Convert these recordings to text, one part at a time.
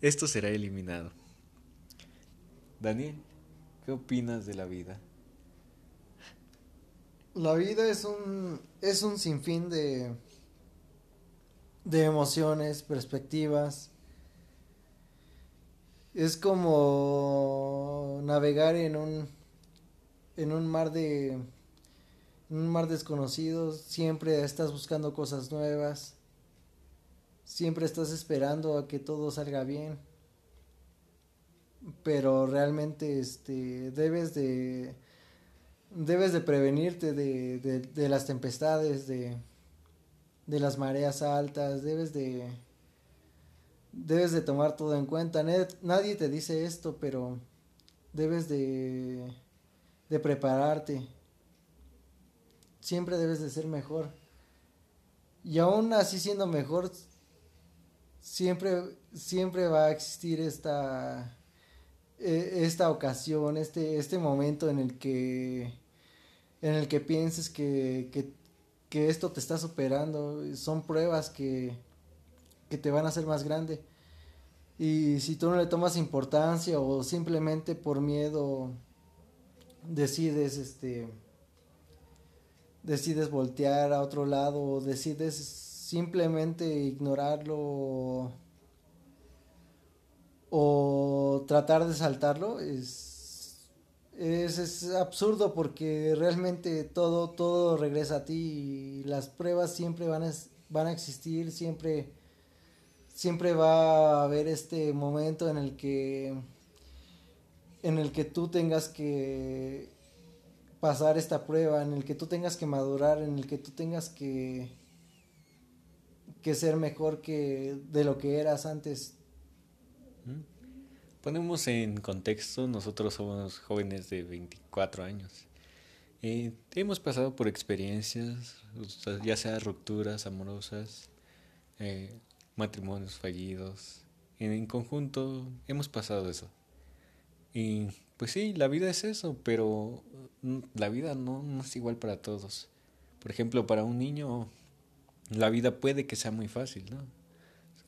esto será eliminado. Daniel, ¿qué opinas de la vida? La vida es un es un sinfín de de emociones, perspectivas. Es como navegar en un en un mar de en un mar desconocido, siempre estás buscando cosas nuevas. Siempre estás esperando a que todo salga bien. Pero realmente este debes de debes de prevenirte de, de, las tempestades, de, de las mareas altas, debes de debes de tomar todo en cuenta. Nadie te dice esto, pero debes de de prepararte. Siempre debes de ser mejor. Y aún así siendo mejor, siempre, siempre va a existir esta, e, esta ocasión, este, este momento en el que, en el que pienses que, que, que esto te está superando. Son pruebas que, que te van a hacer más grande. Y si tú no le tomas importancia o simplemente por miedo decides este decides voltear a otro lado o decides simplemente ignorarlo o, tratar de saltarlo es, es, es absurdo porque realmente todo todo regresa a ti y las pruebas siempre van a, van a existir siempre siempre va a haber este momento en el que en el que tú tengas que pasar esta prueba, en el que tú tengas que madurar, en el que tú tengas que que ser mejor que de lo que eras antes. Ponemos en contexto, nosotros somos jóvenes de 24 años. Eh, hemos pasado por experiencias, ya sea rupturas amorosas, eh, matrimonios fallidos. en conjunto hemos pasado eso. Y pues sí, la vida es eso, pero mm, la vida no, no, es igual para todos. Por ejemplo, para un niño, la vida puede que sea muy fácil, ¿no?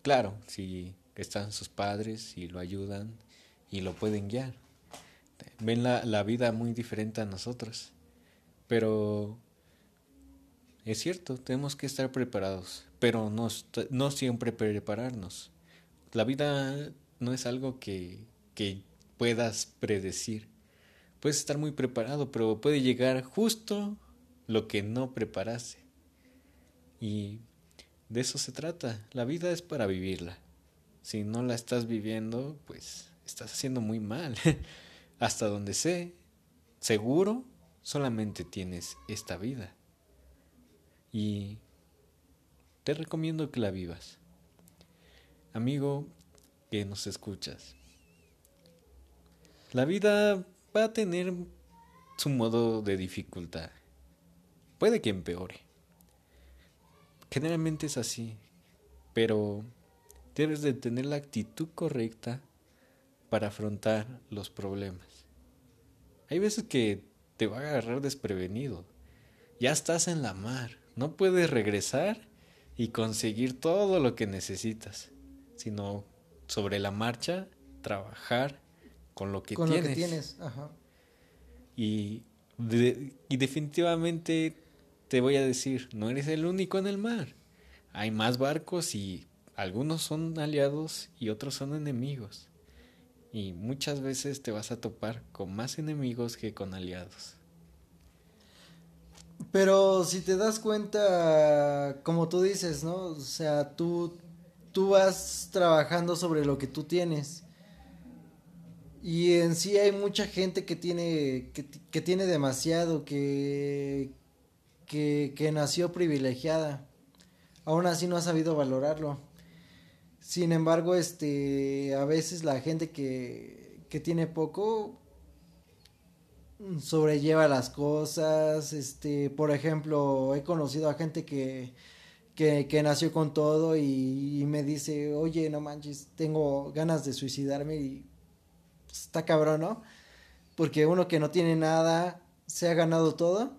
Claro, si están sus padres y lo ayudan y lo pueden guiar. Ven la, vida muy diferente a nosotros. Pero es cierto, tenemos que estar preparados, pero no, no siempre prepararnos. La vida no es algo que, que puedas predecir. Puedes estar muy preparado, pero puede llegar justo lo que no preparaste. Y de eso se trata. La vida es para vivirla. Si no la estás viviendo, pues estás haciendo muy mal. Hasta donde sé, seguro, solamente tienes esta vida. Y te recomiendo que la vivas. Amigo que nos escuchas, la vida va a tener su modo de dificultad. Puede que empeore. Generalmente es así, pero debes de tener la actitud correcta para afrontar los problemas. Hay veces que te va a agarrar desprevenido. Ya estás en la mar, no puedes regresar y conseguir todo lo que necesitas, sino sobre la marcha trabajar con lo que con tienes. Lo que tienes. Ajá. Y, y definitivamente te voy a decir, no eres el único en el mar. Hay más barcos y algunos son aliados y otros son enemigos. Y muchas veces te vas a topar con más enemigos que con aliados. Pero si te das cuenta, como tú dices, ¿no? O sea, tú, tú vas trabajando sobre lo que tú tienes. Y en sí hay mucha gente que tiene, que, tiene demasiado, que, que, que, nació privilegiada. Aún así no ha sabido valorarlo. Sin embargo, este, a veces la gente que, que tiene poco sobrelleva las cosas. Este, por ejemplo, he conocido a gente que, que, que nació con todo y, me dice, oye, no manches, tengo ganas de suicidarme y está cabrón, ¿no? Porque uno que no tiene nada, se ha ganado todo,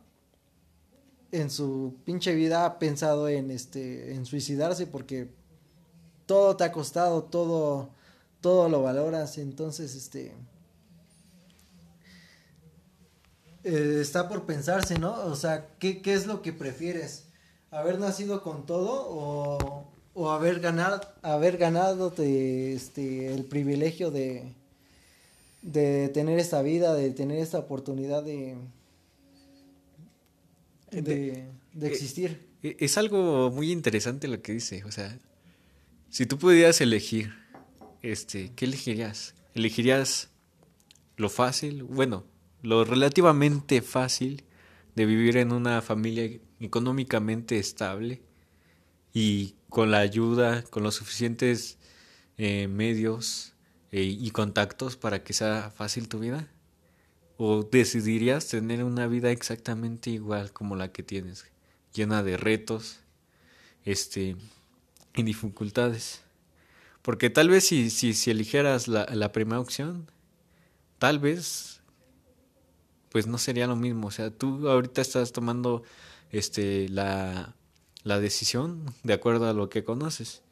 en su pinche vida ha pensado en este en suicidarse porque todo te ha costado, todo, todo lo valoras, entonces, este, eh, está por pensarse, ¿no? O sea, ¿qué, ¿qué, es lo que prefieres? ¿Haber nacido con todo o, o haber ganado, haber ganado este, el privilegio de, de tener esta vida, de tener esta oportunidad de, de, de existir? E, es algo muy interesante lo que dice, o sea, si tú pudieras elegir, este, ¿qué elegirías? ¿Elegirías lo fácil? Bueno, lo relativamente fácil de vivir en una familia económicamente estable y con la ayuda, con los suficientes eh, medios eh, y contactos para que sea fácil tu vida? ¿O decidirías tener una vida exactamente igual como la que tienes, llena de retos este, y dificultades? Porque tal vez si, si, si eligieras la, la primera opción, tal vez pues no sería lo mismo. O sea, tú ahorita estás tomando este la, la decisión de acuerdo a lo que conoces.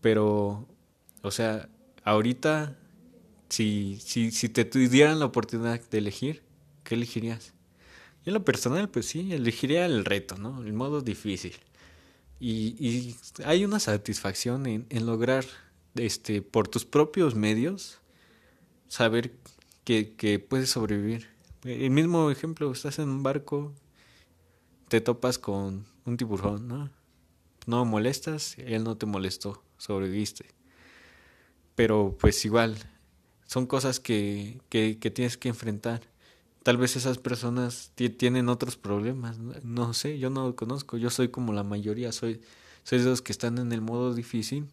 Pero, o sea, ahorita, si, si, si te dieran la oportunidad de elegir, ¿qué elegirías? Yo en lo personal, pues sí, elegiría el reto, ¿no? El modo difícil. Y, y hay una satisfacción en, en lograr, este, por tus propios medios, saber que, que puedes sobrevivir el mismo ejemplo, estás en un barco, te topas con un tiburón, ¿no? No molestas, él no te molestó, sobreviviste. Pero pues igual, son cosas que, que, tienes que enfrentar. Tal vez esas personas tienen otros problemas, no, sé, yo no lo conozco, yo soy como la mayoría, soy, soy de los que están en el modo difícil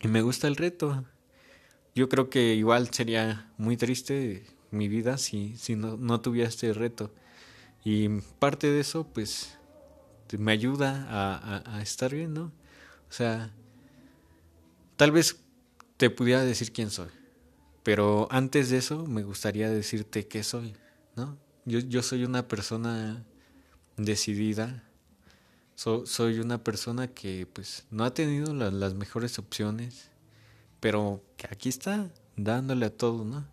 y me gusta el reto. Yo creo que igual sería muy triste mi vida si, si no, no tuviera este reto. Y parte de eso, pues, me ayuda a, a, estar bien, ¿no? O sea, tal vez te pudiera decir quién soy, pero antes de eso me gustaría decirte qué soy, ¿no? Yo, yo soy una persona decidida, soy una persona que pues no ha tenido las mejores opciones, pero que aquí está dándole a todo, ¿no?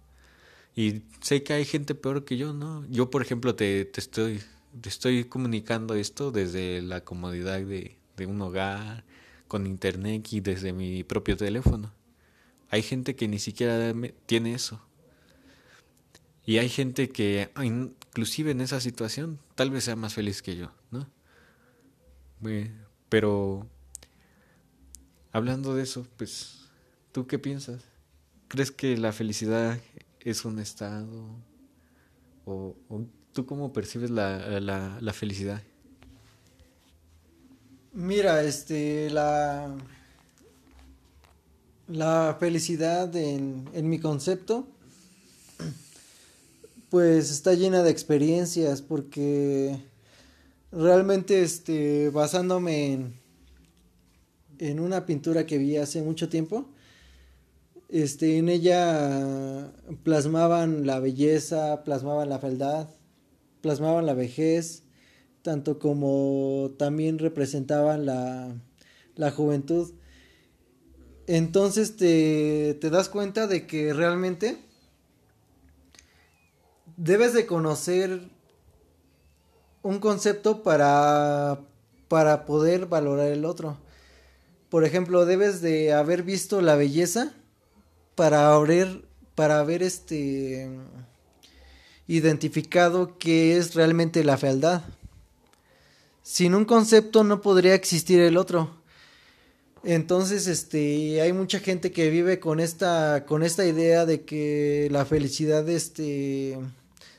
Y sé que hay gente peor que yo, ¿no? Yo, por ejemplo, te, te, estoy, estoy comunicando esto desde la comodidad de, de un hogar, con internet y desde mi propio teléfono. Hay gente que ni siquiera tiene eso. Y hay gente que, inclusive en esa situación, tal vez sea más feliz que yo, ¿no? Pero, hablando de eso, pues, ¿tú qué piensas? ¿Crees que la felicidad es un estado? ¿O, tú cómo percibes la, la, la, felicidad? Mira, este, la, la felicidad en, en mi concepto, pues está llena de experiencias porque realmente, este, basándome en, en una pintura que vi hace mucho tiempo, este, en ella plasmaban la belleza, plasmaban la fealdad, plasmaban la vejez, tanto como también representaban la, la juventud. Entonces te, te das cuenta de que realmente debes de conocer un concepto para, para poder valorar el otro. Por ejemplo, debes de haber visto la belleza para haber, para haber este identificado qué es realmente la fealdad. Sin un concepto no podría existir el otro. Entonces, este, hay mucha gente que vive con esta, con esta idea de que la felicidad, este,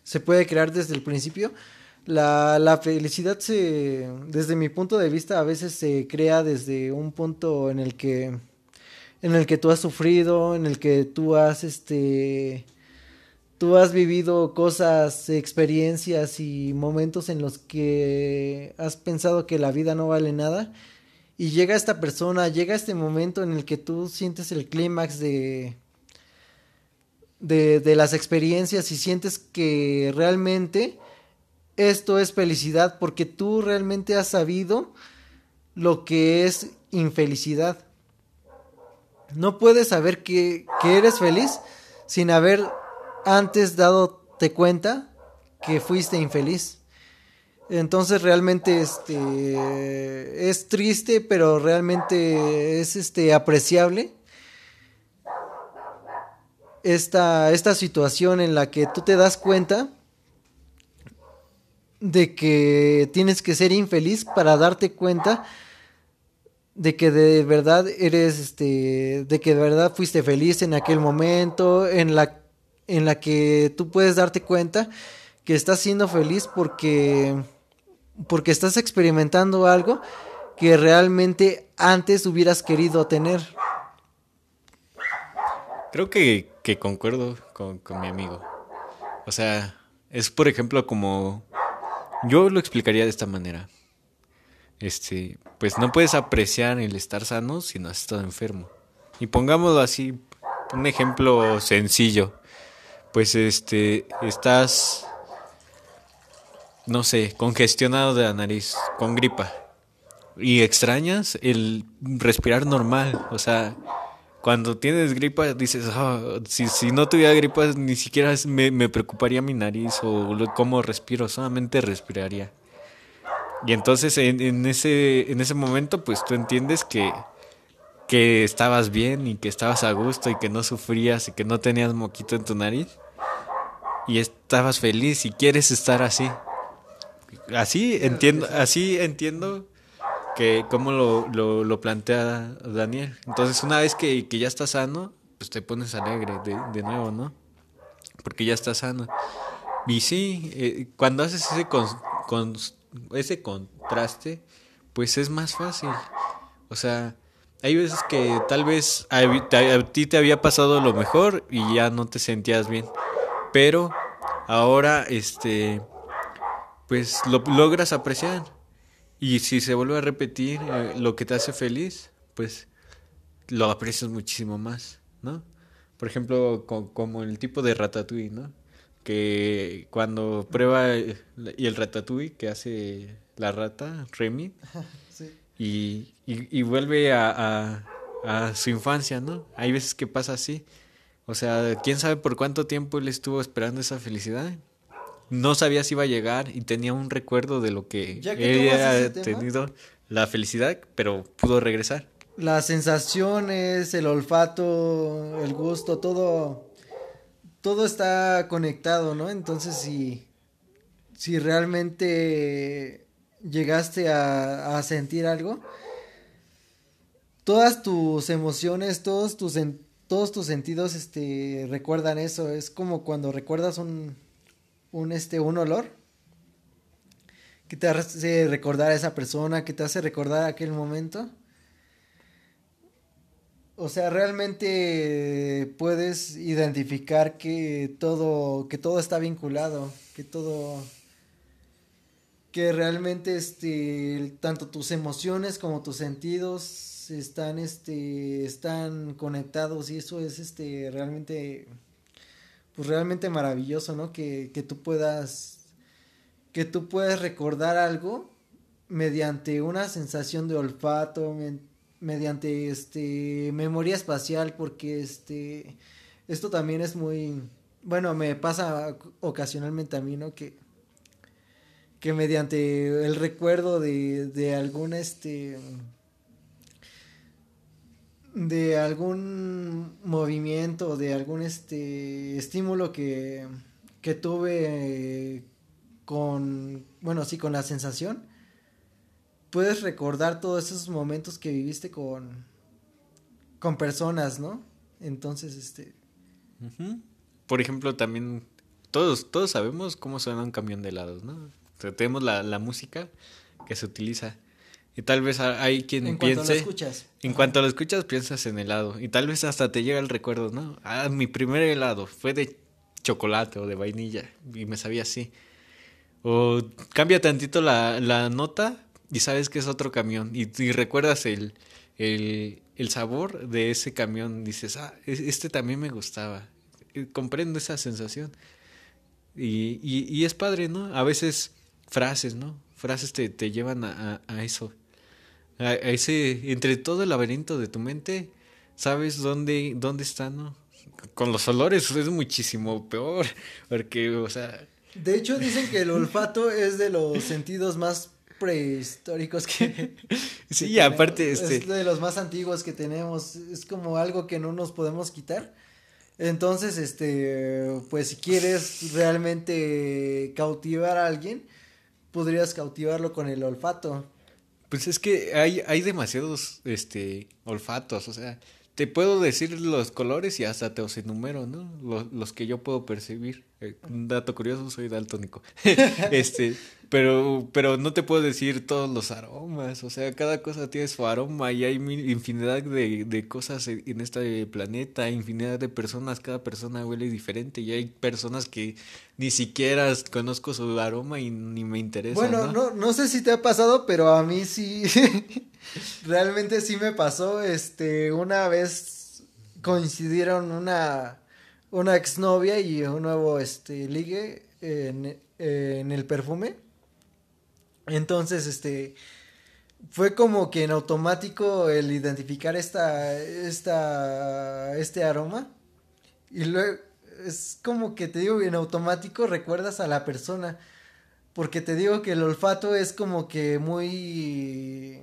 se puede crear desde el principio. La, la felicidad se, desde mi punto de vista, a veces se crea desde un punto en el que en el que tú has sufrido, en el que tú has este tú has vivido cosas, experiencias y momentos en los que has pensado que la vida no vale nada y llega esta persona, llega este momento en el que tú sientes el clímax de, de las experiencias y sientes que realmente esto es felicidad porque tú realmente has sabido lo que es infelicidad. no puedes saber que, que eres feliz sin haber antes dado-te cuenta que fuiste infeliz. Entonces realmente este es triste, pero realmente es este apreciable esta, esta situación en la que tú te das cuenta de que tienes que ser infeliz para darte cuenta de que de verdad eres este de que de verdad fuiste feliz en aquel momento en la en la que tú puedes darte cuenta que estás siendo feliz porque porque estás experimentando algo que realmente antes hubieras querido tener. Creo que, concuerdo con, mi amigo. O sea, es por ejemplo como... Yo lo explicaría de esta manera. Este, pues no puedes apreciar el estar sano si no has estado enfermo. Y pongámoslo así, un ejemplo sencillo. Pues este, estás no sé, congestionado de la nariz, con gripa. Y extrañas el respirar normal. O sea, cuando tienes gripa dices, ah, si, si, no tuviera gripa ni siquiera me, me preocuparía mi nariz o cómo respiro, solamente respiraría. Y entonces en, en, ese, en ese momento pues tú entiendes que, que estabas bien y que estabas a gusto y que no sufrías y que no tenías moquito en tu nariz. Y estabas feliz y quieres estar así. Así entiendo, así entiendo que cómo lo, lo, plantea Daniel. Entonces, una vez que, ya estás sano, pues te pones alegre de, de nuevo, ¿no? Porque ya estás sano. Y sí, eh, cuando haces ese, con, ese contraste, pues es más fácil. O sea, hay veces que tal vez a, a, ti te había pasado lo mejor y ya no te sentías bien. Pero ahora, este, pues lo logras apreciar. Y si se vuelve a repetir eh, lo que te hace feliz, pues lo aprecias muchísimo más, ¿no? Por ejemplo, como el tipo de ratatouille, ¿no? Que cuando prueba y el ratatouille que hace la rata, Remy, y, y, vuelve a, a, su infancia, ¿no? Hay veces que pasa así. O sea, quién sabe por cuánto tiempo él estuvo esperando esa felicidad no sabía si iba a llegar y tenía un recuerdo de lo que, él había tenido la felicidad, pero pudo regresar. Las sensaciones, el olfato, el gusto, todo, todo está conectado, ¿no? Entonces, si, si realmente llegaste a, a sentir algo, todas tus emociones, todos tus, todos tus sentidos, este, recuerdan eso. Es como cuando recuerdas un, un, este, un olor que te hace recordar a esa persona, que te hace recordar aquel momento. O sea, realmente puedes identificar que todo, que todo está vinculado, que todo, que realmente este, tanto tus emociones como tus sentidos están, este, están conectados y eso es, este, realmente pues realmente maravilloso, ¿no? Que, que tú puedas, que tú puedas recordar algo mediante una sensación de olfato, mediante este memoria espacial, porque este esto también es muy bueno, me pasa ocasionalmente a mí, ¿no? Que que mediante el recuerdo de, de algún este de algún movimiento, de algún este estímulo que, que tuve con, bueno, sí, con la sensación, puedes recordar todos esos momentos que viviste con, con personas, ¿no? Entonces, este... Por ejemplo, también todos, todos sabemos cómo suena un camión de helados, ¿no? tenemos la, la música que se utiliza y tal vez hay quien en piense. Cuanto lo escuchas. En cuanto lo escuchas, piensas en helado. Y tal vez hasta te llega el recuerdo, ¿no? Ah, mi primer helado fue de chocolate o de vainilla. Y me sabía así. O cambia tantito la, la nota y sabes que es otro camión. Y, recuerdas el, el, el, sabor de ese camión. Dices, ah, este también me gustaba. comprendo esa sensación. Y, y, y, es padre, ¿no? A veces frases, ¿no? Frases te, te llevan a, a eso ese, entre todo el laberinto de tu mente, sabes dónde, dónde está, ¿no? Con los olores es muchísimo peor, porque, o sea... De hecho, dicen que el olfato es de los sentidos más prehistóricos que... sí, aparte, este... Es de los más antiguos que tenemos, es como algo que no nos podemos quitar. Entonces, este, pues si quieres realmente cautivar a alguien, podrías cautivarlo con el olfato. Pues es que hay, hay demasiados, este, olfatos, o sea, te puedo decir los colores y hasta te os enumero, ¿no? Los, que yo puedo percibir. Eh, un dato curioso, soy daltónico. este, pero, pero no te puedo decir todos los aromas, o sea, cada cosa tiene su aroma y hay infinidad de, de cosas en este planeta, infinidad de personas, cada persona huele diferente y hay personas que ni siquiera conozco su aroma y ni me interesa. Bueno, no, no, sé si te ha pasado, pero a mí sí, realmente sí me pasó, este, una vez coincidieron una, una exnovia y un nuevo, este, ligue en, en el perfume entonces, este, fue como que en automático el identificar esta, esta, este aroma. Y luego, es como que te digo, en automático recuerdas a la persona. Porque te digo que el olfato es como que muy...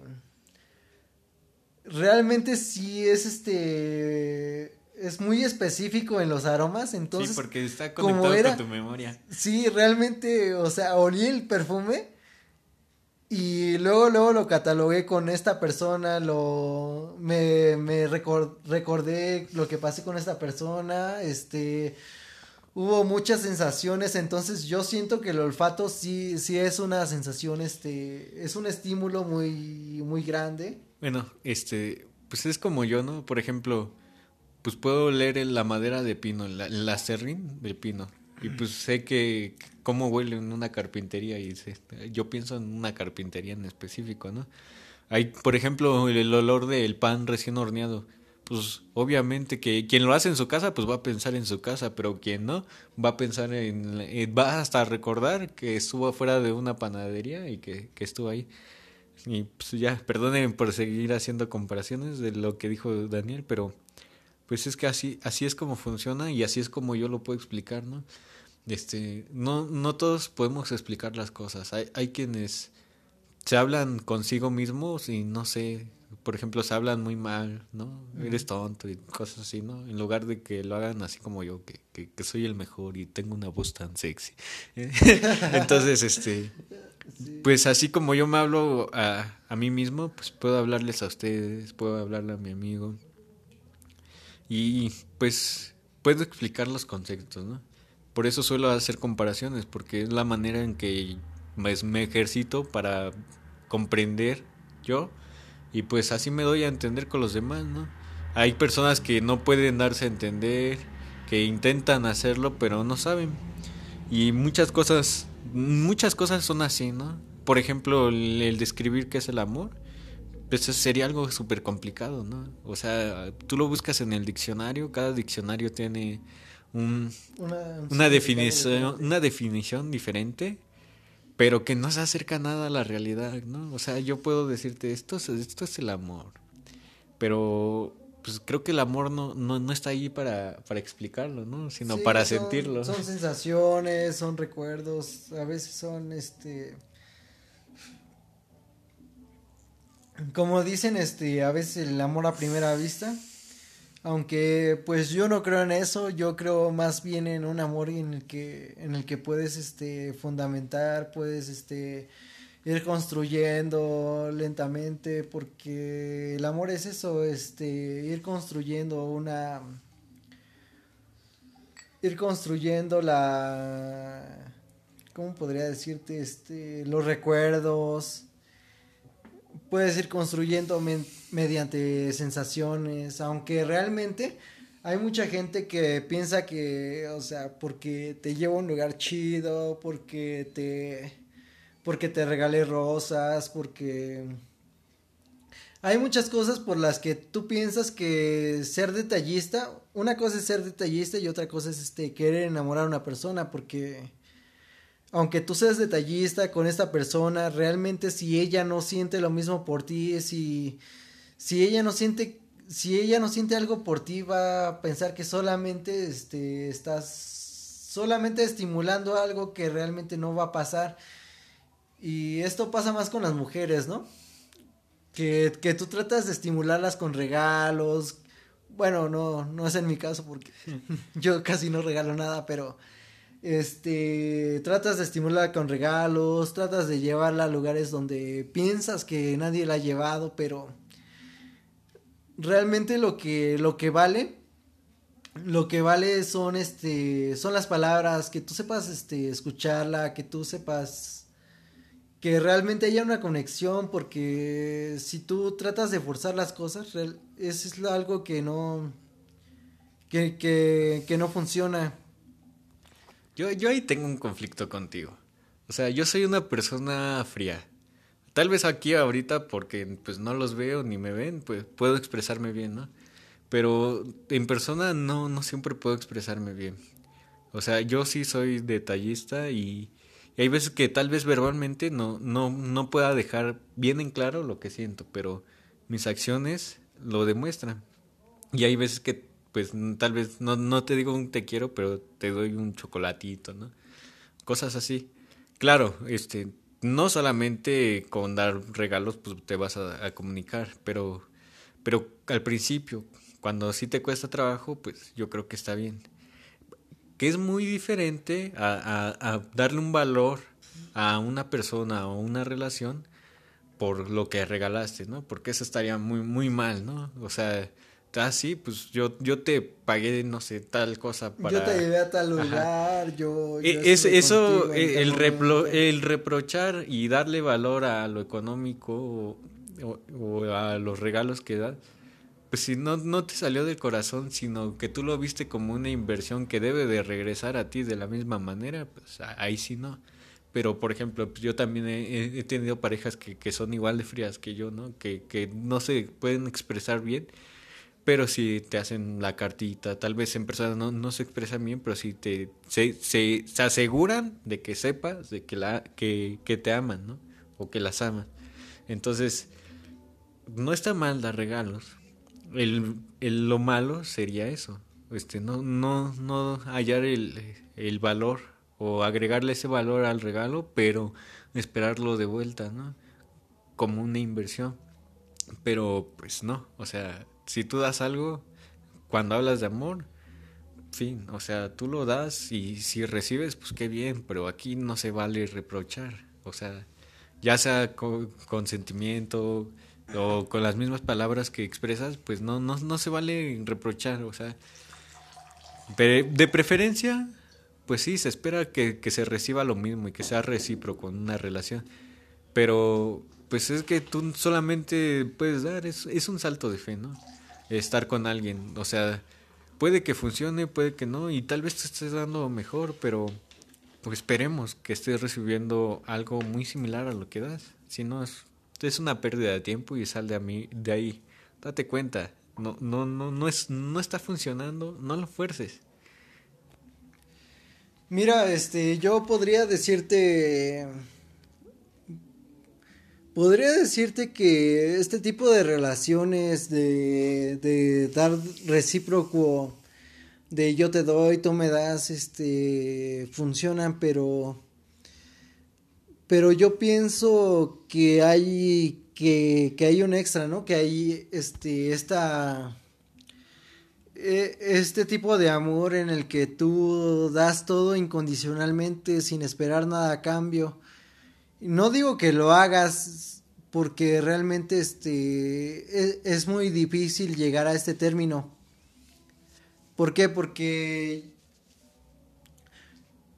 Realmente sí es este es muy específico en los aromas, entonces. Sí, porque está conectado con tu memoria. Sí, realmente, o sea, olí el perfume y luego, luego lo catalogué con esta persona, lo me, me recordé lo que pasé con esta persona, este hubo muchas sensaciones, entonces yo siento que el olfato sí, sí es una sensación, este, es un estímulo muy, muy grande. Bueno, este, pues es como yo, ¿no? Por ejemplo, pues puedo leer la madera de pino, la, la serrín de pino. Y pues sé que cómo huele en una carpintería y yo pienso en una carpintería en específico, ¿no? Hay, por ejemplo, el, olor del pan recién horneado. Pues obviamente que quien lo hace en su casa, pues va a pensar en su casa, pero quien no, va a pensar en, eh, va hasta recordar que estuvo afuera de una panadería y que, que estuvo ahí. Y pues ya, perdonen por seguir haciendo comparaciones de lo que dijo Daniel, pero pues es que así, así es como funciona y así es como yo lo puedo explicar, ¿no? Este, no, no todos podemos explicar las cosas. Hay, hay quienes se hablan consigo mismos y no sé, por ejemplo, se hablan muy mal, ¿no? Eres tonto y cosas así, ¿no? En lugar de que lo hagan así como yo, que, que, soy el mejor y tengo una voz tan sexy. Entonces, este, pues así como yo me hablo a, a mí mismo, pues puedo hablarles a ustedes, puedo hablarle a mi amigo. Y pues puedo explicar los conceptos, ¿no? Por eso suelo hacer comparaciones, porque es la manera en que me ejercito para comprender yo y pues así me doy a entender con los demás, ¿no? Hay personas que no pueden darse a entender, que intentan hacerlo pero no saben. Y muchas cosas, muchas cosas son así, ¿no? Por ejemplo, el, describir qué es el amor, pues sería algo súper complicado, ¿no? O sea, tú lo buscas en el diccionario, cada diccionario tiene una, definición, una definición diferente, pero que no se acerca nada a la realidad, ¿no? O sea, yo puedo decirte, esto es, esto es el amor, pero pues creo que el amor no, no, está ahí para, para explicarlo, ¿no? Sino para sentirlo. Son sensaciones, son recuerdos, a veces son este... Como dicen, este, a veces el amor a primera vista aunque pues yo no creo en eso, yo creo más bien en un amor en el que en el que puedes este fundamentar, puedes este ir construyendo lentamente porque el amor es eso, este ir construyendo una ir construyendo la ¿cómo podría decirte? este los recuerdos puedes ir construyendo mediante sensaciones, aunque realmente hay mucha gente que piensa que, o sea, porque te llevo a un lugar chido, porque te porque te regalé rosas, porque hay muchas cosas por las que tú piensas que ser detallista, una cosa es ser detallista y otra cosa es este querer enamorar a una persona porque aunque tú seas detallista con esta persona, realmente si ella no siente lo mismo por ti, si, si ella no siente, si ella no siente algo por ti, va a pensar que solamente este, estás solamente estimulando algo que realmente no va a pasar. Y esto pasa más con las mujeres, ¿no? Que, que tú tratas de estimularlas con regalos. Bueno, no, no es en mi caso porque yo casi no regalo nada, pero este tratas de estimularla con regalos, tratas de llevarla a lugares donde piensas que nadie la ha llevado, pero realmente lo que, lo que vale, lo que vale son este, son las palabras, que tú sepas este, escucharla, que tú sepas que realmente haya una conexión, porque si tú tratas de forzar las cosas, eso es algo que no, que, que, que no funciona. Yo, yo ahí tengo un conflicto contigo. O sea, yo soy una persona fría. Tal vez aquí ahorita porque pues no los veo ni me ven, pues puedo expresarme bien, ¿no? Pero en persona no, no siempre puedo expresarme bien. O sea, yo sí soy detallista y, hay veces que tal vez verbalmente no, no, no pueda dejar bien en claro lo que siento, pero mis acciones lo demuestran. Y hay veces que pues tal vez no, no te digo un te quiero, pero te doy un chocolatito, ¿no? Cosas así. Claro, este, no solamente con dar regalos pues te vas a, comunicar, pero, pero al principio, cuando sí te cuesta trabajo, pues yo creo que está bien. Que es muy diferente a, a, darle un valor a una persona o una relación por lo que regalaste, ¿no? Porque eso estaría muy, muy mal, ¿no? O sea, ah, sí, pues yo, yo te pagué, no sé, tal cosa para... Yo te llevé a tal lugar, yo... E, es, eso, e, el, el reprochar y darle valor a lo económico o, a los regalos que das, pues si no, no te salió del corazón, sino que tú lo viste como una inversión que debe de regresar a ti de la misma manera, pues ahí sí no. Pero, por ejemplo, pues yo también he, he tenido parejas que, que, son igual de frías que yo, ¿no? Que, que no se pueden expresar bien pero si te hacen la cartita, tal vez en persona no, no se expresan bien, pero si te se, se, aseguran de que sepas de que la que, que te aman, ¿no? O que las aman. Entonces, no está mal dar regalos. El, el, lo malo sería eso. Este, no, no, no hallar el, el valor o agregarle ese valor al regalo, pero esperarlo de vuelta, ¿no? Como una inversión. Pero pues no, o sea, si tú das algo, cuando hablas de amor, fin, o sea, tú lo das y si recibes, pues qué bien, pero aquí no se vale reprochar, o sea, ya sea con, sentimiento o con las mismas palabras que expresas, pues no, no, no se vale reprochar, o sea, de preferencia, pues sí, se espera que, que se reciba lo mismo y que sea recíproco en una relación, pero pues es que tú solamente puedes dar, es, es un salto de fe, ¿no? Estar con alguien. O sea, puede que funcione, puede que no, y tal vez te estés dando mejor, pero pues esperemos que estés recibiendo algo muy similar a lo que das. Si no, es, es una pérdida de tiempo y sal de, a mí, de ahí. Date cuenta, no, no, no, no, es, no está funcionando, no lo fuerces. Mira, este, yo podría decirte Podría decirte que este tipo de relaciones de, de dar recíproco, de yo te doy, tú me das, este, funcionan, pero, pero yo pienso que hay, que, que hay un extra, ¿no? Que hay, este, esta, e, este tipo de amor en el que tú das todo incondicionalmente sin esperar nada a cambio no digo que lo hagas porque realmente este e, es, muy difícil llegar a este término. ¿Por qué? Porque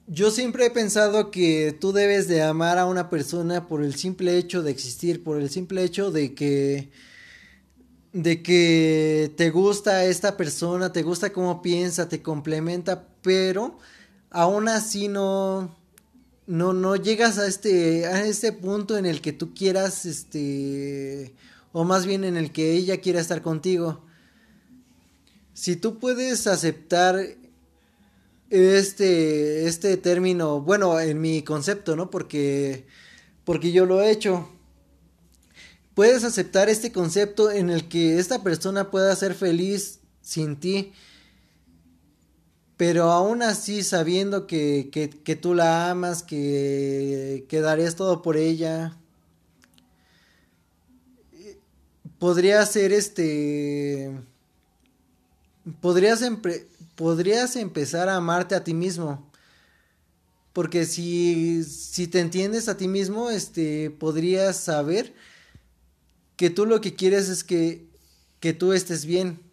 yo siempre he pensado que tú debes de amar a una persona por el simple hecho de existir, por el simple hecho de que de que te gusta esta persona, te gusta cómo piensa, te complementa, pero aún así no no, no llegas a este, a este punto en el que tú quieras, este, o más bien en el que ella quiera estar contigo. Si tú puedes aceptar este, este término, bueno, en mi concepto, ¿no? Porque, porque yo lo he hecho. puedes aceptar este concepto en el que esta persona pueda ser feliz sin ti, pero aún así sabiendo que, que, tú la amas, que, darías todo por ella, podría ser este, podrías, podrías empezar a amarte a ti mismo. Porque si, si te entiendes a ti mismo, este, podrías saber que tú lo que quieres es que, que tú estés bien.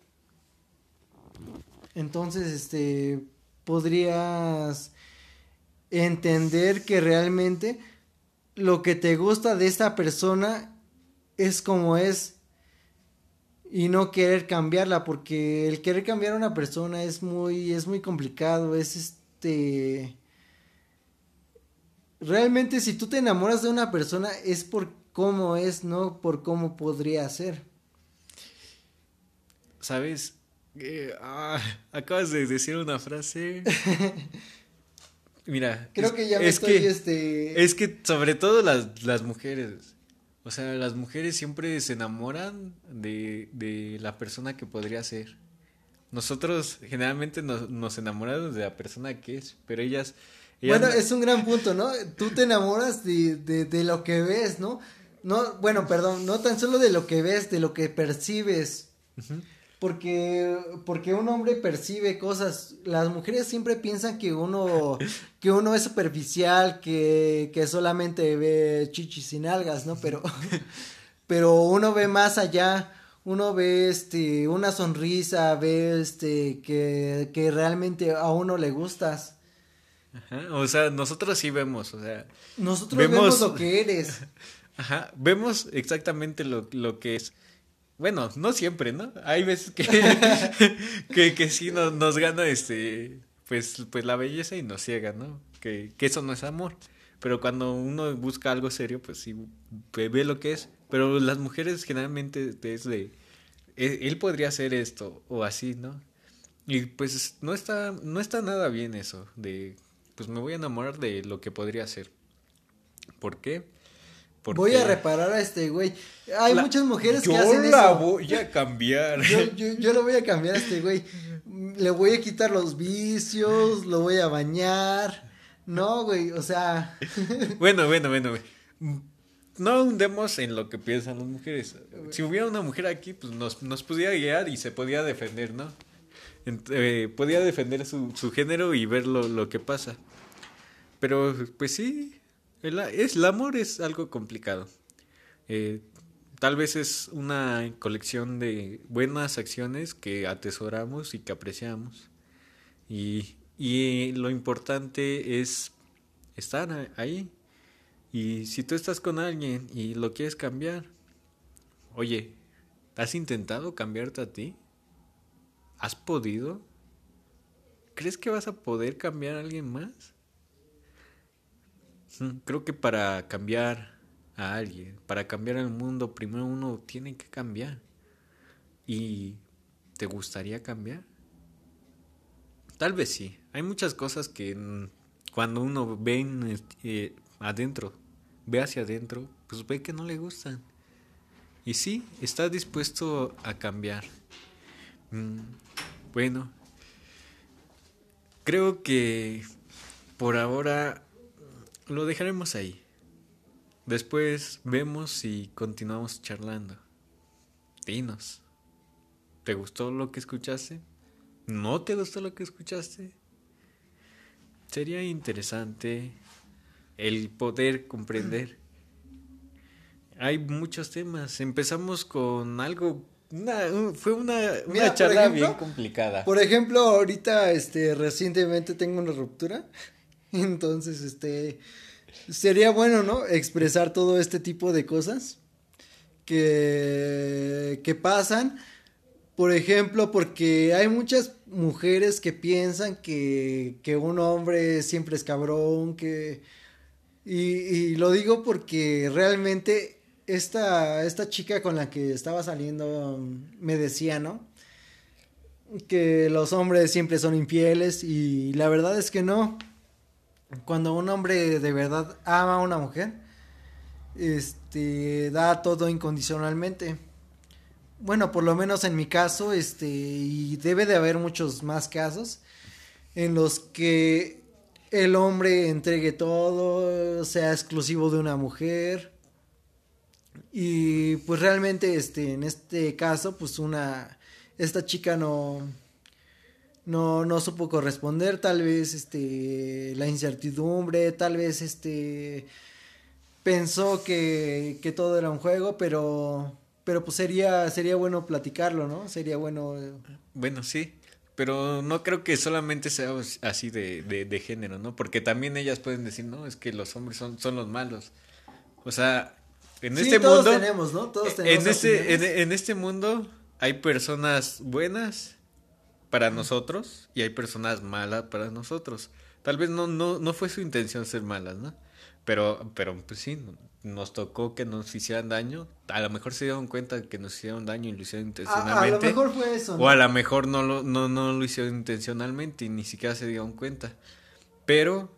Entonces, este, podrías entender que realmente lo que te gusta de esta persona es como es y no querer cambiarla porque el querer cambiar a una persona es muy es muy complicado es este realmente si tú te enamoras de una persona es por cómo es, no por cómo podría ser. ¿Sabes? Eh, ah, acabas de decir una frase. Mira. Creo que ya me estoy, que, este... Es que sobre todo las, las mujeres. O sea, las mujeres siempre se enamoran de, de la persona que podría ser. Nosotros generalmente nos, nos enamoramos de la persona que es, pero ellas bueno, es un gran punto, ¿no? Tú te enamoras de, de, lo que ves, ¿no? No, bueno, perdón, no tan solo de lo que ves, de lo que percibes. Porque, porque un hombre percibe cosas. Las mujeres siempre piensan que uno, que uno es superficial, que, que solamente ve chichis y nalgas, ¿no? Pero, pero uno ve más allá. Uno ve este, una sonrisa, ve este, que, que realmente a uno le gustas. O sea, nosotros sí vemos, o sea. Nosotros vemos, lo que eres. Ajá, vemos exactamente lo, lo, que es. Bueno, no siempre, ¿no? Hay veces que, que, que, sí nos, nos gana este, pues, pues la belleza y nos ciega, ¿no? Que, que eso no es amor. Pero cuando uno busca algo serio, pues sí ve lo que es. Pero las mujeres generalmente es de, e, él podría hacer esto o así, ¿no? Y pues no está, no está nada bien eso de pues me voy a enamorar de lo que podría ser. ¿Por qué? Porque voy a reparar a este güey. Hay muchas mujeres que hacen eso. Yo la voy a cambiar. Yo, yo, yo lo voy a cambiar a este güey. Le voy a quitar los vicios, lo voy a bañar. No, güey, o sea. bueno, bueno, bueno, güey. No hundemos en lo que piensan las mujeres. Si hubiera una mujer aquí, pues nos, nos pudiera guiar y se podía defender, ¿no? Eh, podía defender su, su género y ver lo, que pasa. Pero pues sí, el, es, el amor es algo complicado. Eh, tal vez es una colección de buenas acciones que atesoramos y que apreciamos. Y, y lo importante es estar ahí. Y si tú estás con alguien y lo quieres cambiar, oye, ¿has intentado cambiarte a ti? ¿Has podido? ¿Crees que vas a poder cambiar a alguien más? Mm, creo que para cambiar a alguien, para cambiar el mundo, primero uno tiene que cambiar. ¿Y te gustaría cambiar? Tal vez sí. Hay muchas cosas que cuando uno ve eh, adentro, ve hacia adentro, pues ve que no le gustan. Y sí, está dispuesto a cambiar. Mm, bueno, creo que por ahora lo dejaremos ahí. Después vemos si continuamos charlando. Dinos. ¿Te gustó lo que escuchaste? ¿No te gustó lo que escuchaste? Sería interesante el poder comprender. Hay muchos temas. Empezamos con algo fue una, charla bien complicada. Por ejemplo, ahorita, este, recientemente tengo una ruptura. Entonces, este, sería bueno, ¿no? Expresar todo este tipo de cosas que, que pasan. Por ejemplo, porque hay muchas mujeres que piensan que, que un hombre siempre es cabrón, que... Y, y lo digo porque realmente esta, esta chica con la que estaba saliendo me decía, ¿no? Que los hombres siempre son infieles y la verdad es que no. Cuando un hombre de verdad ama a una mujer, este, da todo incondicionalmente. Bueno, por lo menos en mi caso, este, y debe de haber muchos más casos en los que el hombre entregue todo, sea exclusivo de una mujer. Y pues realmente, este, en este caso, pues una, esta chica no, no, no supo corresponder, tal vez, este, la incertidumbre, tal vez, este, pensó que, que todo era un juego, pero, pero pues sería, sería bueno platicarlo, ¿no? Sería bueno. Bueno, sí. Pero no creo que solamente sea así de, de, género, ¿no? Porque también ellas pueden decir, no, es que los hombres son, son los malos. O sea, en este todos mundo. tenemos, ¿no? Todos tenemos. En este, en, en, este mundo hay personas buenas para nosotros y hay personas malas para nosotros. Tal vez no, no, no fue su intención ser malas, ¿no? Pero, pero pues sí, nos tocó que nos hicieran daño. A lo mejor se dieron cuenta que nos hicieron daño y lo hicieron intencionalmente. A, lo mejor fue eso. O a lo mejor no lo, no, no lo hicieron intencionalmente y ni siquiera se dieron cuenta. Pero,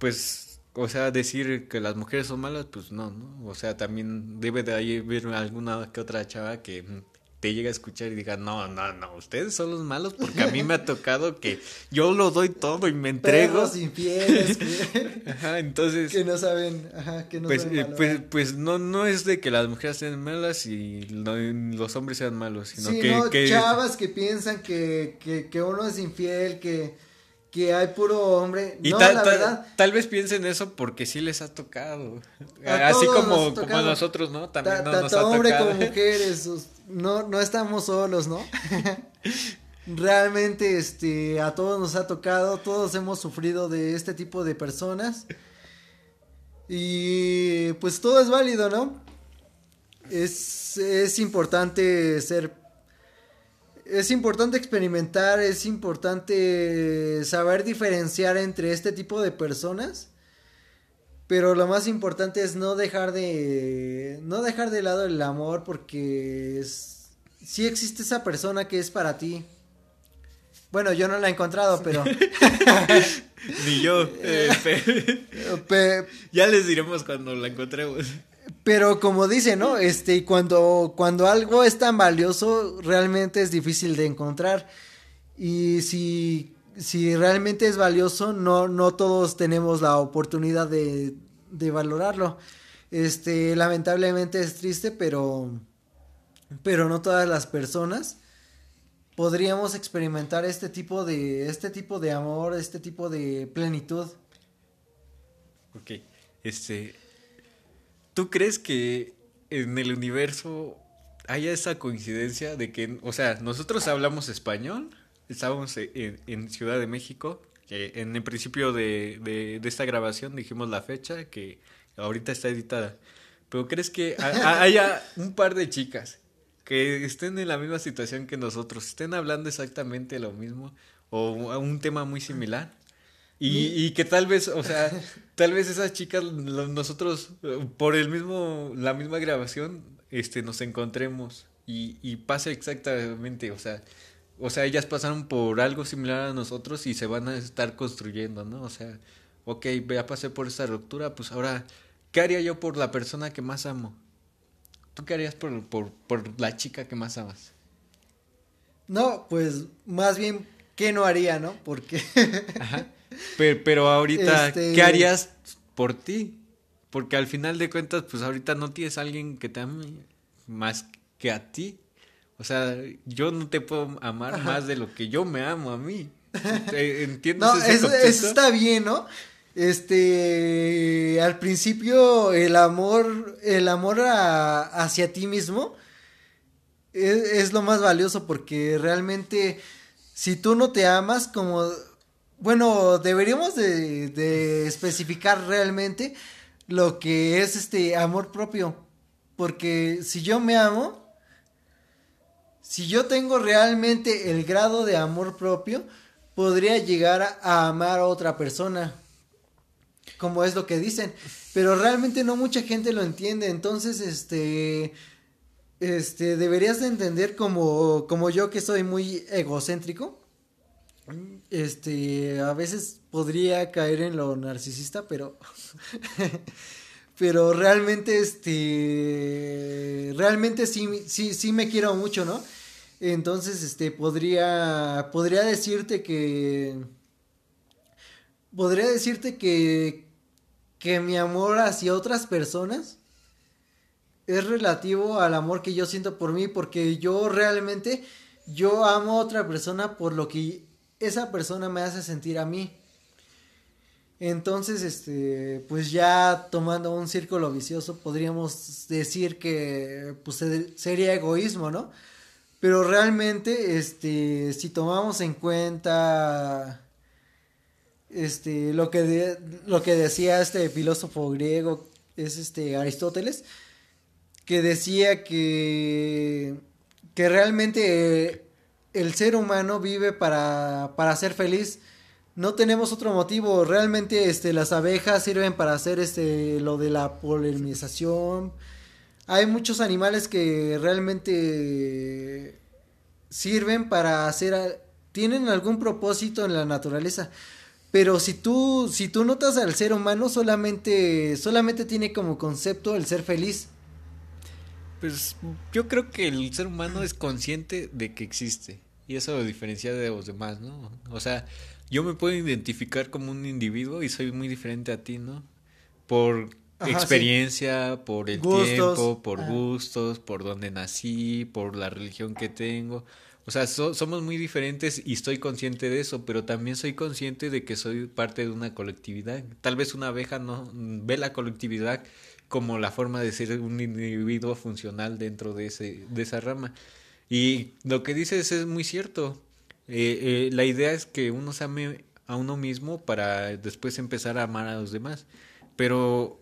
pues, o sea, decir que las mujeres son malas, pues no, ¿no? O sea, también debe de haber alguna que otra chava que te llega a escuchar y diga, no, no, no, ustedes son los malos porque a mí me ha tocado que yo lo doy todo y me entrego. Perros infieles. ajá, entonces. Que no saben, ajá, que no pues, saben eh, pues, pues, no, no es de que las mujeres sean malas y los hombres sean malos, sino sí, que, no, que... chavas que piensan que, que, que uno es infiel, que que hay puro hombre. Y no, tal, la tal, verdad. tal vez piensen eso porque sí les ha tocado. Así como, como a nosotros, ¿no? También no, nos ha hombre tocado. como mujeres, no, no estamos solos, ¿no? Realmente, este, a todos nos ha tocado, todos hemos sufrido de este tipo de personas. Y pues todo es válido, ¿no? Es, es importante ser es importante experimentar, es importante saber diferenciar entre este tipo de personas. Pero lo más importante es no dejar de no dejar de lado el amor porque es, sí existe esa persona que es para ti. Bueno, yo no la he encontrado, pero ni yo. Eh, pe... ya les diremos cuando la encontremos. Pero como dice, ¿no? Este, cuando, cuando algo es tan valioso, realmente es difícil de encontrar. Y si, si realmente es valioso, no, no todos tenemos la oportunidad de, de valorarlo. Este, lamentablemente es triste, pero, pero no todas las personas podríamos experimentar este tipo de, este tipo de amor, este tipo de plenitud. Ok, este, ¿Tú crees que en el universo haya esa coincidencia de que, o sea, nosotros hablamos español, estábamos en, Ciudad de México, que en el principio de, de, esta grabación dijimos la fecha que ahorita está editada, pero ¿crees que haya un par de chicas que estén en la misma situación que nosotros, estén hablando exactamente lo mismo o un tema muy similar? Y, y, que tal vez, o sea, tal vez esas chicas, nosotros, por el mismo, la misma grabación, este, nos encontremos y, y pase exactamente, o sea, o sea, ellas pasaron por algo similar a nosotros y se van a estar construyendo, ¿no? O sea, ok, ya pasé por esta ruptura, pues ahora, ¿qué haría yo por la persona que más amo? ¿Tú qué harías por, por, por la chica que más amas? No, pues más bien, ¿qué no haría, no? Porque... Ajá. Pero, ahorita, este, ¿qué harías por ti? Porque al final de cuentas, pues ahorita no tienes a alguien que te ame más que a ti. O sea, yo no te puedo amar más de lo que yo me amo a mí. ¿Entiendes? No, eso, está bien, ¿no? Este, al principio el amor, el amor hacia ti mismo es, es, lo más valioso porque realmente si tú no te amas, como bueno, deberíamos de, especificar realmente lo que es este amor propio. Porque si yo me amo, si yo tengo realmente el grado de amor propio, podría llegar a, amar a otra persona. Como es lo que dicen. Pero realmente no mucha gente lo entiende. Entonces, este. Este, deberías de entender como, como yo que soy muy egocéntrico este, a veces podría caer en lo narcisista, pero, pero realmente, este, realmente sí, sí, sí me quiero mucho, ¿no? Entonces, este, podría, podría decirte que, podría decirte que, que mi amor hacia otras personas es relativo al amor que yo siento por mí, porque yo realmente, yo amo a otra persona por lo que esa persona me hace sentir a mí. Entonces, este, pues ya tomando un círculo vicioso, podríamos decir que pues sería egoísmo, ¿no? Pero realmente, este, si tomamos en cuenta este lo que lo que decía este filósofo griego es este Aristóteles que decía que que realmente el ser humano vive para para ser feliz no tenemos otro motivo. Realmente este, las abejas sirven para hacer este, lo de la polinización. Hay muchos animales que realmente sirven para hacer, tienen algún propósito en la naturaleza. Pero si tú, si tú notas al ser humano, solamente, solamente tiene como concepto el ser feliz. Pues yo creo que el ser humano es consciente de que existe. Y eso lo diferencia de los demás, ¿no? O sea, yo me puedo identificar como un individuo y soy muy diferente a ti, ¿no? Por experiencia, por el tiempo, por gustos, por dónde nací, por la religión que tengo. O sea, somos muy diferentes y estoy consciente de eso, pero también soy consciente de que soy parte de una colectividad. Tal vez una abeja no ve la colectividad como la forma de ser un individuo funcional dentro de, ese, de esa rama. Y lo que dices es muy cierto. Eh, eh, la idea es que uno se ame a uno mismo para después empezar a amar a los demás. Pero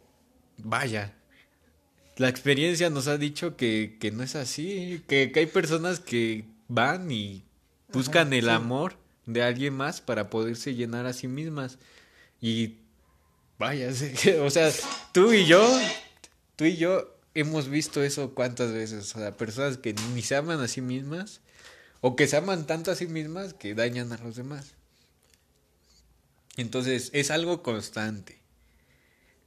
vaya, la experiencia nos ha dicho que, que no es así, que, hay personas que van y buscan el amor de alguien más para poderse llenar a sí mismas. Y vaya, o sea, tú y yo, tú y yo hemos visto eso cuántas veces, o sea, personas que ni se aman a sí mismas o que se aman tanto a sí mismas que dañan a los demás. Entonces, es algo constante.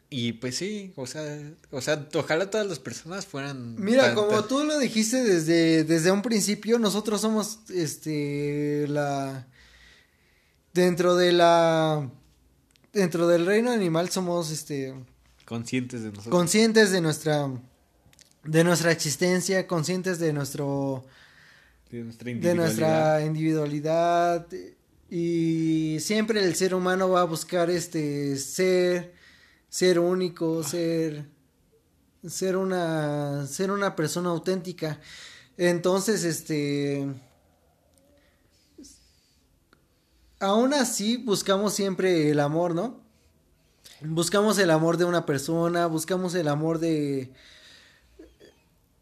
Y pues sí, o sea, o sea, ojalá todas las personas fueran. Mira, como tú lo dijiste desde, desde un principio, nosotros somos este la dentro de la dentro del reino animal somos este conscientes de nosotros. Conscientes de nuestra de nuestra existencia, conscientes de nuestro de nuestra individualidad. y siempre el ser humano va a buscar este ser ser único, ser ser una ser una persona auténtica. Entonces, este aún así buscamos siempre el amor, ¿no? Buscamos el amor de una persona, buscamos el amor de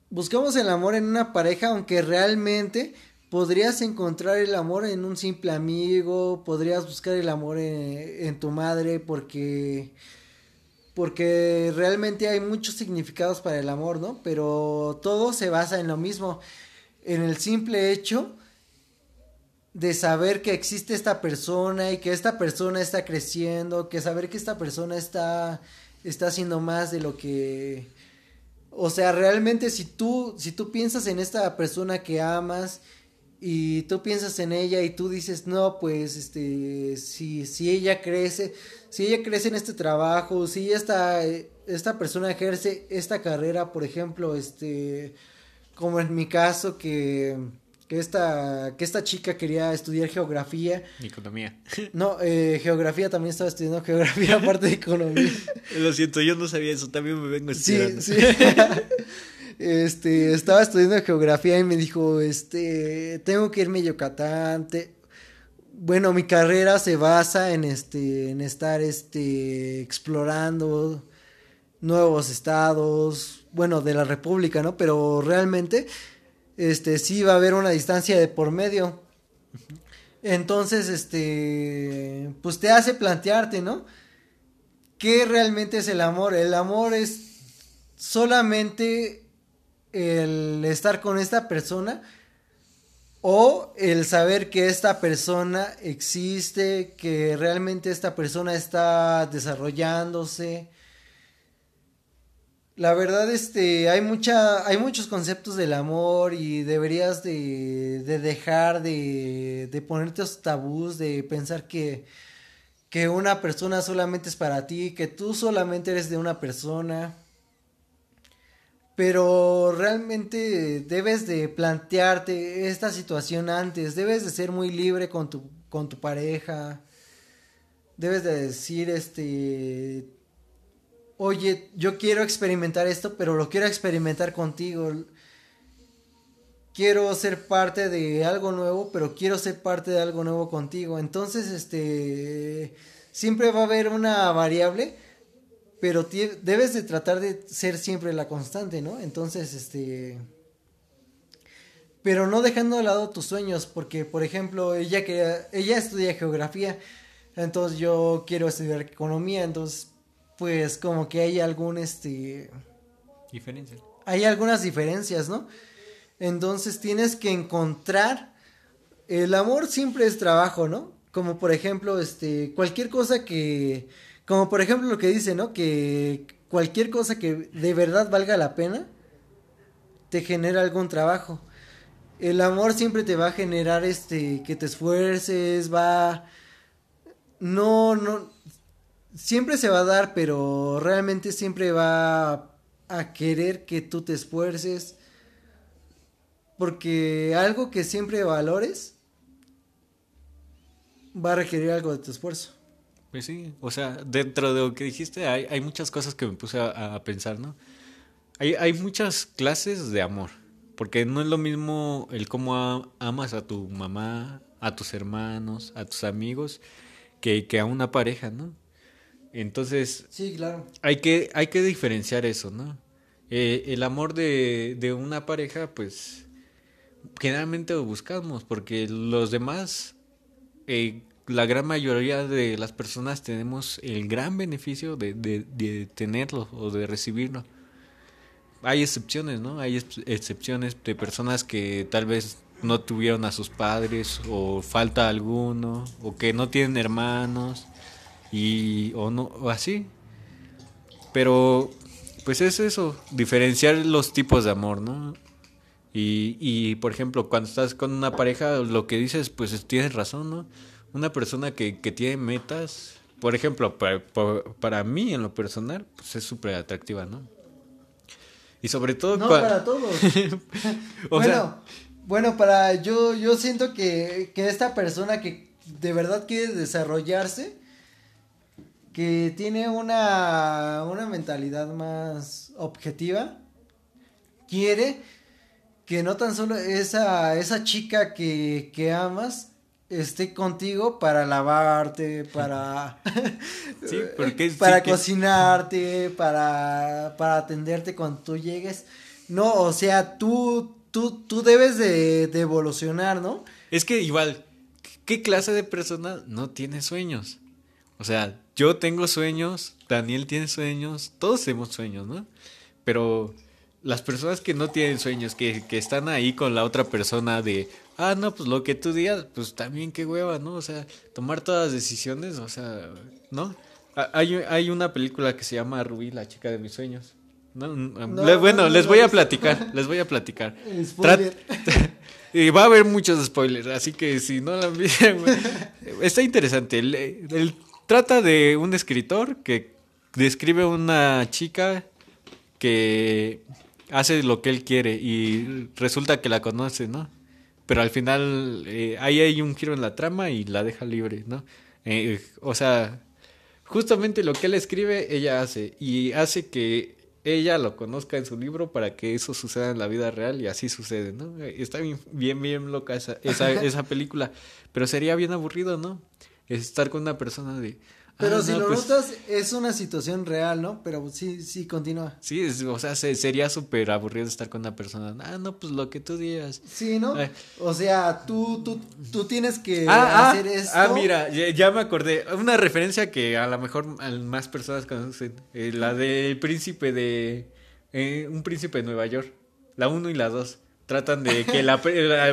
buscamos el amor en una pareja, aunque realmente podrías encontrar el amor en un simple amigo, podrías buscar el amor en, tu madre, porque porque realmente hay muchos significados para el amor, ¿no? Pero todo se basa en lo mismo, en el simple hecho de saber que existe esta persona y que esta persona está creciendo, que saber que esta persona está está haciendo más de lo que o sea, realmente si tú, si tú piensas en esta persona que amas y tú piensas en ella y tú dices, no, pues, este, si, si ella crece, si ella crece en este trabajo, si esta, esta persona ejerce esta carrera, por ejemplo, este, como en mi caso que que esta, que esta chica quería estudiar geografía. Economía. No, eh, geografía también estaba estudiando geografía aparte de economía. Lo siento, yo no sabía eso, también me vengo estudiando. Sí, sí. este, estaba estudiando geografía y me dijo, este, tengo que irme a Yucatán. Bueno, mi carrera se basa en este, en estar, este, explorando nuevos estados, bueno, de la República, ¿no? Pero realmente este, sí va a haber una distancia de por medio. Entonces, este, pues te hace plantearte, ¿no? ¿Qué realmente es el amor? El amor es solamente el estar con esta persona o el saber que esta persona existe, que realmente esta persona está desarrollándose. La verdad, este, hay mucha, hay muchos conceptos del amor y deberías de, de dejar de, de ponerte esos tabús, de pensar que, que una persona solamente es para ti, que tú solamente eres de una persona. Pero realmente debes de plantearte esta situación antes, debes de ser muy libre con tu, con tu pareja, debes de decir, este, oye, yo quiero experimentar esto, pero lo quiero experimentar contigo. Quiero ser parte de algo nuevo, pero quiero ser parte de algo nuevo contigo. Entonces, este, siempre va a haber una variable, pero debes de tratar de ser siempre la constante, ¿no? Entonces, este, pero no dejando de lado tus sueños, porque, por ejemplo, ella que ella estudia geografía, entonces yo quiero estudiar economía, entonces pues como que hay algún este diferencia. Hay algunas diferencias, ¿no? Entonces tienes que encontrar el amor siempre es trabajo, ¿no? Como por ejemplo, este cualquier cosa que como por ejemplo lo que dice, ¿no? Que cualquier cosa que de verdad valga la pena te genera algún trabajo. El amor siempre te va a generar este que te esfuerces, va no no siempre se va a dar, pero realmente siempre va a querer que tú te esfuerces. Porque algo que siempre valores va a requerir algo de tu esfuerzo. Pues sí, o sea, dentro de lo que dijiste hay, hay muchas cosas que me puse a, pensar, ¿no? Hay, hay, muchas clases de amor, porque no es lo mismo el cómo amas a tu mamá, a tus hermanos, a tus amigos, que, que a una pareja, ¿no? Entonces, sí, claro. hay, que, hay que diferenciar eso, ¿no? Eh, el amor de, de una pareja, pues, generalmente lo buscamos, porque los demás, eh, la gran mayoría de las personas tenemos el gran beneficio de, de, de tenerlo o de recibirlo. Hay excepciones, ¿no? Hay excepciones de personas que tal vez no tuvieron a sus padres o falta alguno o que no tienen hermanos y o no o así. Pero pues es eso diferenciar los tipos de amor no y, y por ejemplo cuando estás con una pareja lo que dices pues tienes razón no una persona que, que tiene metas por ejemplo para, para, mí en lo personal pues es súper atractiva no y sobre todo no para todos. Bueno bueno para yo yo siento que que esta persona que de verdad quiere desarrollarse que tiene una, una mentalidad más objetiva, quiere que no tan solo esa, esa chica que, que amas esté contigo para lavarte, para, para cocinarte, para, para atenderte cuando tú llegues. No, o sea, tú, tú, tú debes de, de evolucionar, ¿no? Es que igual, ¿qué clase de persona no tiene sueños? O sea, yo tengo sueños, Daniel tiene sueños, todos tenemos sueños, ¿no? Pero las personas que no tienen sueños, que, que están ahí con la otra persona de, ah, no, pues lo que tú digas, pues también qué hueva, ¿no? O sea, tomar todas las decisiones, o sea, ¿no? Hay, hay una película que se llama Rubí, la chica de mis sueños. No, bueno, les voy a platicar, les voy a platicar. y va a haber muchos spoilers, así que si no la han visto, está interesante. El, el, Trata de un escritor que describe una chica que hace lo que él quiere y resulta que la conoce, ¿no? Pero al final eh, ahí hay un giro en la trama y la deja libre, ¿no? Eh, o sea, justamente lo que él escribe, ella hace y hace que ella lo conozca en su libro para que eso suceda en la vida real y así sucede, ¿no? Está bien, bien, bien loca esa, esa, esa película, pero sería bien aburrido, ¿no? Es estar con una persona de... Pero ah, si lo pues notas, es una situación real, ¿no? Pero sí, sí, continúa. Sí, o sea, sería súper aburrido estar con una persona. Ah, no, pues lo que tú digas. Sí, ¿no? O sea, tú, tú, tú tienes que ah, ah hacer esto. Ah, mira, ya, me acordé. Una referencia que a lo mejor más personas conocen. Eh, la del príncipe de... Eh, un príncipe de Nueva York. La uno y la dos tratan de que la,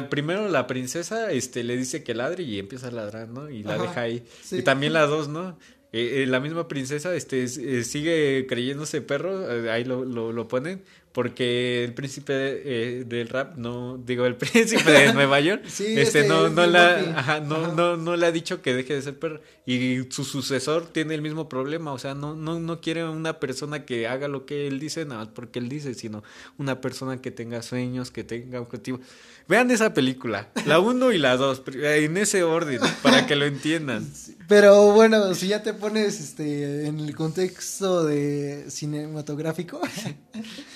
primero la princesa este le dice que ladre y empieza a ladrar, ¿no? Y la deja ahí. Y también la dos, ¿no? eh, la misma princesa este, sigue creyéndose perro, ahí lo, lo, lo ponen, porque el príncipe eh, del rap no digo el príncipe de Nueva York este no no la no, no no le ha dicho que deje de ser perro y su sucesor tiene el mismo problema o sea no no no quiere una persona que haga lo que él dice nada más porque él dice sino una persona que tenga sueños que tenga objetivos. Vean esa película la uno y la dos en ese orden para que lo entiendan. Pero bueno si ya te pones este en el contexto de cinematográfico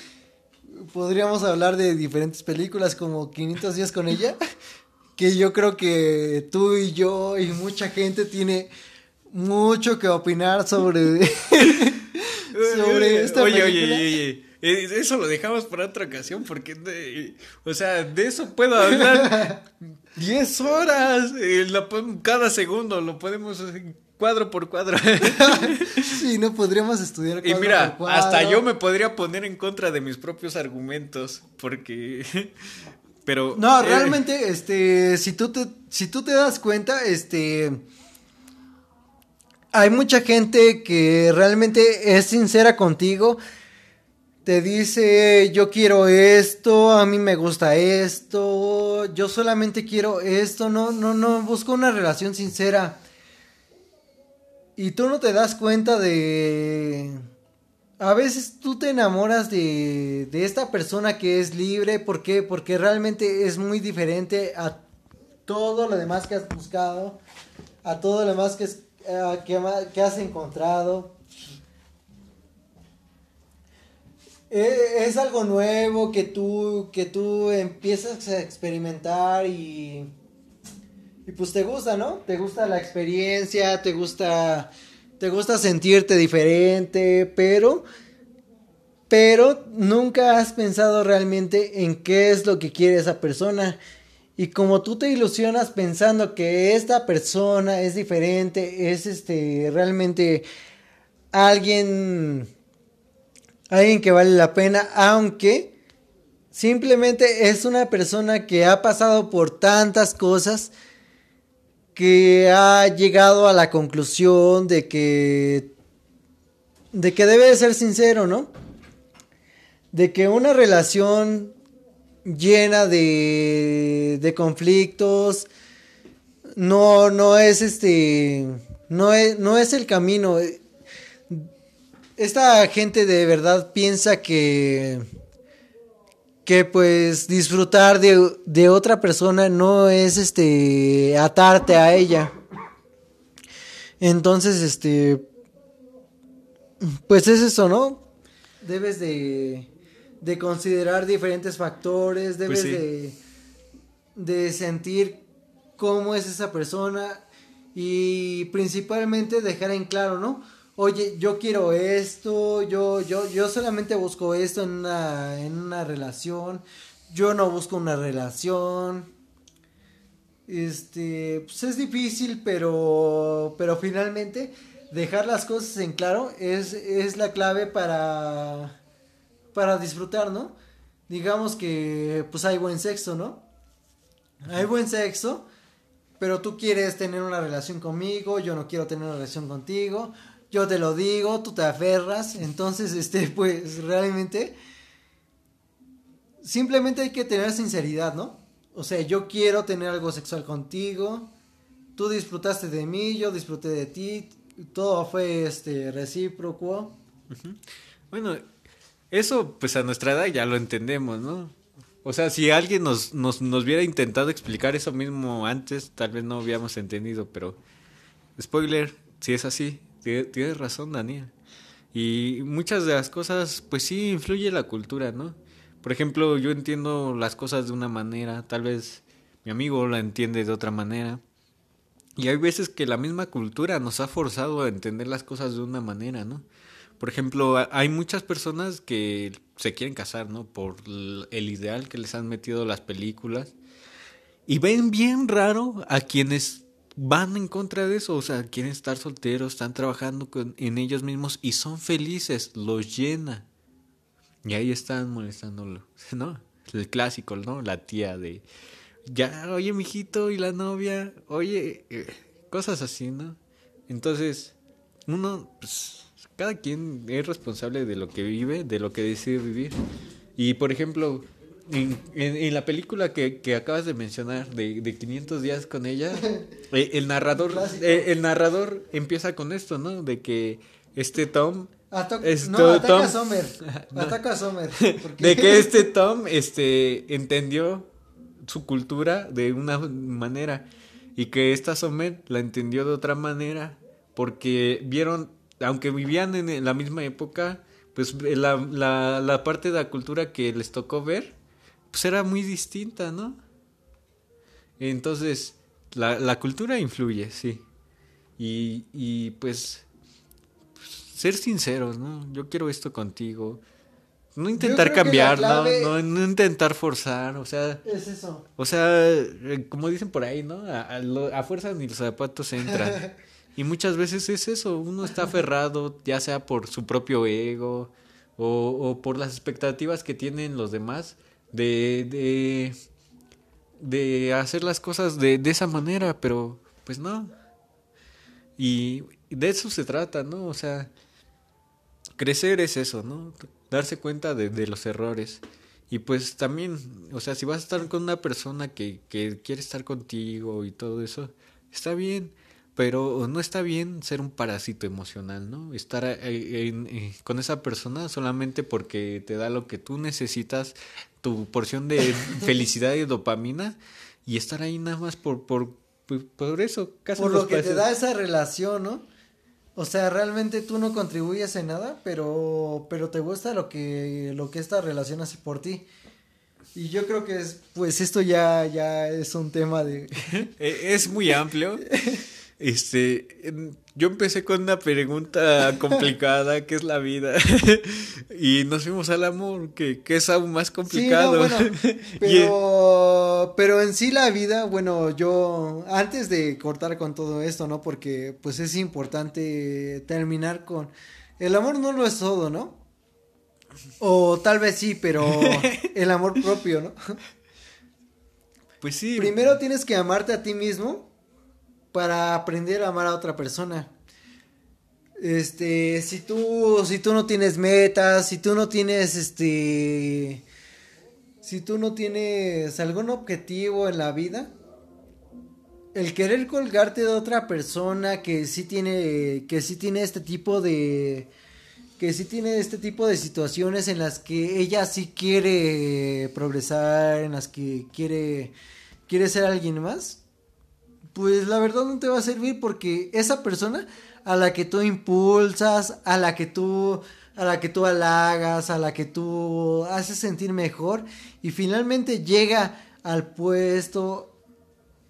podríamos hablar de diferentes películas como 500 días con ella, que yo creo que tú y yo y mucha gente tiene mucho que opinar sobre, sobre esta oye, película. Oye, oye, oye, eso lo dejamos para otra ocasión porque, o sea, de eso puedo hablar 10 horas, eh, cada segundo lo podemos cuadro por cuadro. sí, no podríamos estudiar cuadro Y mira, hasta yo me podría poner en contra de mis propios argumentos, porque pero No, eh, realmente este si tú te si tú te das cuenta, este hay mucha gente que realmente es sincera contigo. Te dice, yo quiero esto, a mí me gusta esto, yo solamente quiero esto, no, no, no, busco una relación sincera. Y tú no te das cuenta de... A veces tú te enamoras de, de esta persona que es libre. ¿Por qué? Porque realmente es muy diferente a todo lo demás que has buscado. A todo lo demás que, que, has encontrado. E, es, algo nuevo que tú, que tú empiezas a experimentar y y pues te gusta, ¿no? Te gusta la experiencia, te gusta te gusta sentirte diferente, pero pero nunca has pensado realmente en qué es lo que quiere esa persona. Y como tú te ilusionas pensando que esta persona es diferente, es este realmente alguien alguien que vale la pena, aunque simplemente es una persona que ha pasado por tantas cosas que ha llegado a la conclusión de que de que debe de ser sincero, ¿no? De que una relación llena de, de conflictos no no es este no es, no es el camino. Esta gente de verdad piensa que que pues disfrutar de, otra persona no es este atarte a ella. Entonces, este, pues es eso, ¿no? Debes de, de considerar diferentes factores, debes pues de, de sentir cómo es esa persona y principalmente dejar en claro, ¿no? Oye, yo quiero esto, yo, yo, yo solamente busco esto en una, en una relación, yo no busco una relación. Este, pues es difícil, pero, pero finalmente dejar las cosas en claro es, es la clave para, para disfrutar, ¿no? Digamos que pues hay buen sexo, ¿no? Hay buen sexo, pero tú quieres tener una relación conmigo, yo no quiero tener una relación contigo, yo te lo digo, tú te aferras, entonces, este, pues realmente, simplemente hay que tener sinceridad, ¿no? O sea, yo quiero tener algo sexual contigo, tú disfrutaste de mí, yo disfruté de ti, todo fue, este, recíproco. Bueno, eso, pues a nuestra edad ya lo entendemos, ¿no? O sea, si alguien nos, nos, nos hubiera intentado explicar eso mismo antes, tal vez no hubiéramos entendido, pero spoiler, si es así, Tienes razón, Daniel. Y muchas de las cosas, pues sí, influye la cultura, ¿no? Por ejemplo, yo entiendo las cosas de una manera, tal vez mi amigo la entiende de otra manera. Y hay veces que la misma cultura nos ha forzado a entender las cosas de una manera, ¿no? Por ejemplo, hay muchas personas que se quieren casar, ¿no? Por el ideal que les han metido las películas. Y ven bien raro a quienes van en contra de eso, o sea, quieren estar solteros, están trabajando en ellos mismos y son felices, los llena. Y ahí están molestándolo, ¿no? El clásico, ¿no? La tía de, ya, oye, mijito, y la novia, oye, eh, cosas así, ¿no? Entonces, uno, pues, cada quien es responsable de lo que vive, de lo que decide vivir. Y por ejemplo, en, en, la película que, que, acabas de mencionar, de, de 500 días con ella, eh, el narrador, eh, el narrador empieza con esto, ¿no? De que este Tom no, ataca a Sommer. Ataca a Sommer. De que este Tom este, entendió su cultura de una manera y que esta Sommer la entendió de otra manera porque vieron, aunque vivían en la misma época, pues la, la, la parte de la cultura que les tocó ver, pues era muy distinta, ¿no? Entonces, la, la cultura influye, sí. Y, y pues ser sinceros, ¿no? Yo quiero esto contigo. No intentar cambiar, no, no, intentar forzar, o sea... Es eso. O sea, eh, como dicen por ahí, ¿no? A, a, fuerza ni los zapatos entran. y muchas veces es eso, uno está aferrado, ya sea por su propio ego o, o por las expectativas que tienen los demás de, de, de hacer las cosas de, de esa manera, pero pues no. Y de eso se trata, ¿no? O sea, crecer es eso, ¿no? Darse cuenta de, los errores. Y pues también, o sea, si vas a estar con una persona que, que quiere estar contigo y todo eso, está bien, pero no está bien ser un parásito emocional, ¿no? Estar eh, eh, con esa persona solamente porque te da lo que tú necesitas, tu porción de felicidad y dopamina, y estar ahí nada más por, por, por, eso. por lo que te da esa relación, ¿no? O sea, realmente tú no contribuyes en nada, pero, pero te gusta lo que, lo que esta relación hace por ti. Y yo creo que es, pues esto ya, ya es un tema de... Es muy amplio. Este, yo empecé con una pregunta complicada, ¿qué es la vida? y nos fuimos al amor, que, que es aún más complicado. pero, pero en sí la vida, bueno, yo, antes de cortar con todo esto, ¿no? Porque pues es importante terminar con... El amor no lo es todo, ¿no? O tal vez sí, pero el amor propio, ¿no? Pues sí. Primero tienes que amarte a ti mismo para aprender a amar a otra persona. Este, si tú, si tú no tienes metas, si tú no tienes, este, si tú no tienes algún objetivo en la vida, el querer colgarte de otra persona que sí tiene, que sí tiene este tipo de, que sí tiene este tipo de situaciones en las que ella sí quiere progresar, en las que quiere, quiere ser alguien más, pues la verdad no te va a servir porque esa persona a la que tú impulsas, a la que tú a la que tú halagas, a la que tú haces sentir mejor y finalmente llega al puesto,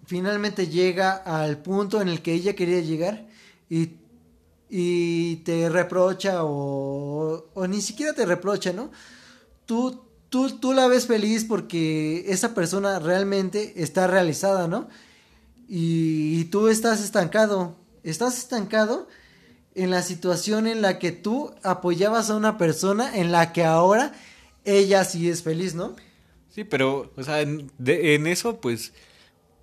finalmente llega al punto en el que ella quería llegar y, y te reprocha o, o ni siquiera te reprocha, ¿no? Tú, tú, tú la ves feliz porque esa persona realmente está realizada, ¿no? Y, tú estás estancado. Estás estancado en la situación en la que tú apoyabas a una persona en la que ahora ella sí es feliz, ¿no? Sí, pero, o sea, en, eso, pues,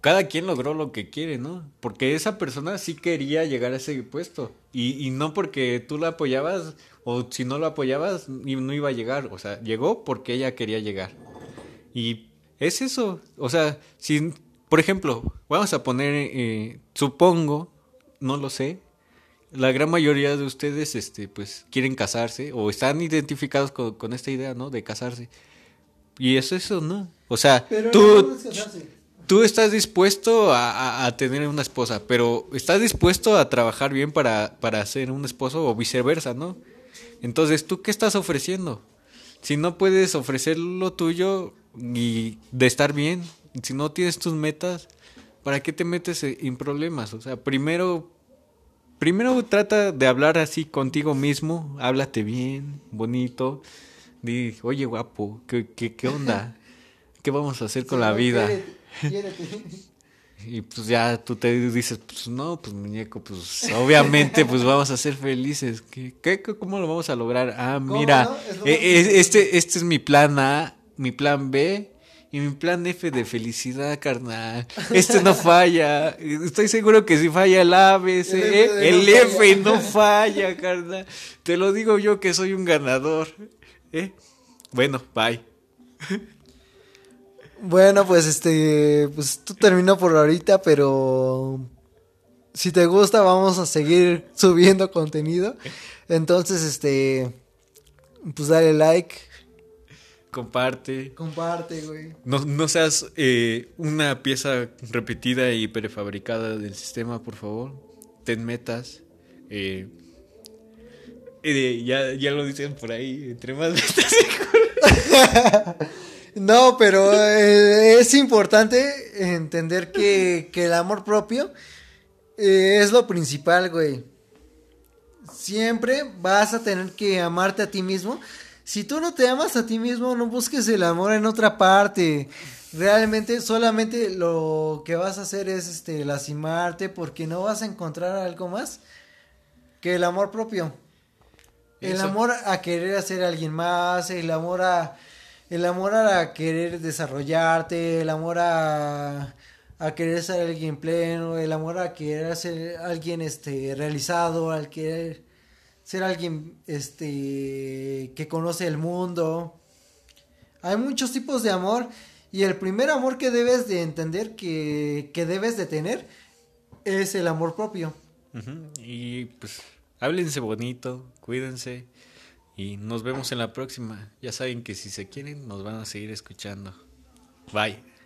cada quien logró lo que quiere, ¿no? Porque esa persona sí quería llegar a ese puesto. Y, y no porque tú la apoyabas, o si no lo apoyabas, no iba a llegar. O sea, llegó porque ella quería llegar. Y es eso. O sea, si por ejemplo, vamos a poner, eh, supongo, no lo sé, la gran mayoría de ustedes, este, pues, quieren casarse o están identificados con, esta idea, ¿no? De casarse. Y es eso, ¿no? O sea, tú, tú estás dispuesto a, tener una esposa, pero estás dispuesto a trabajar bien para, para ser un esposo o viceversa, ¿no? Entonces, ¿tú qué estás ofreciendo? Si no puedes ofrecer lo tuyo y de estar bien, si no tienes tus metas, ¿para qué te metes en problemas? O sea, primero, primero trata de hablar así contigo mismo, háblate bien, bonito, di, oye guapo, ¿qué, qué, qué onda? ¿Qué vamos a hacer con la vida? Y pues ya tú te dices, pues no, pues muñeco, pues obviamente pues vamos a ser felices. ¿Qué, qué, cómo lo vamos a lograr? Ah, mira, e, e, este, este es mi plan A, mi plan B Y mi plan F de felicidad, carnal. Este no falla. Estoy seguro que si falla el ABC, el, F, no, falla. carnal. Te lo digo yo que soy un ganador. ¿eh? Bueno, bye. Bueno, pues este, pues tú terminó por ahorita, pero si te gusta vamos a seguir subiendo contenido. Entonces, este, pues dale like. Comparte. Comparte, güey. No, seas eh, una pieza repetida y prefabricada del sistema, por favor. Ten metas. Eh, eh, ya, ya lo dicen por ahí, entre más metas No, pero es importante entender que, que el amor propio es lo principal, güey siempre vas a tener que amarte a ti mismo. Si tú no te amas a ti mismo, no busques el amor en otra parte. Realmente solamente lo que vas a hacer es este lastimarte porque no vas a encontrar algo más que el amor propio. El amor a querer hacer a alguien más, el amor a el amor a querer desarrollarte, el amor a a querer ser alguien pleno, el amor a querer ser alguien este realizado, al querer ser alguien este que conoce el mundo. Hay muchos tipos de amor y el primer amor que debes de entender que, que debes de tener es el amor propio. Y pues háblense bonito, cuídense y nos vemos en la próxima. Ya saben que si se quieren nos van a seguir escuchando. Bye.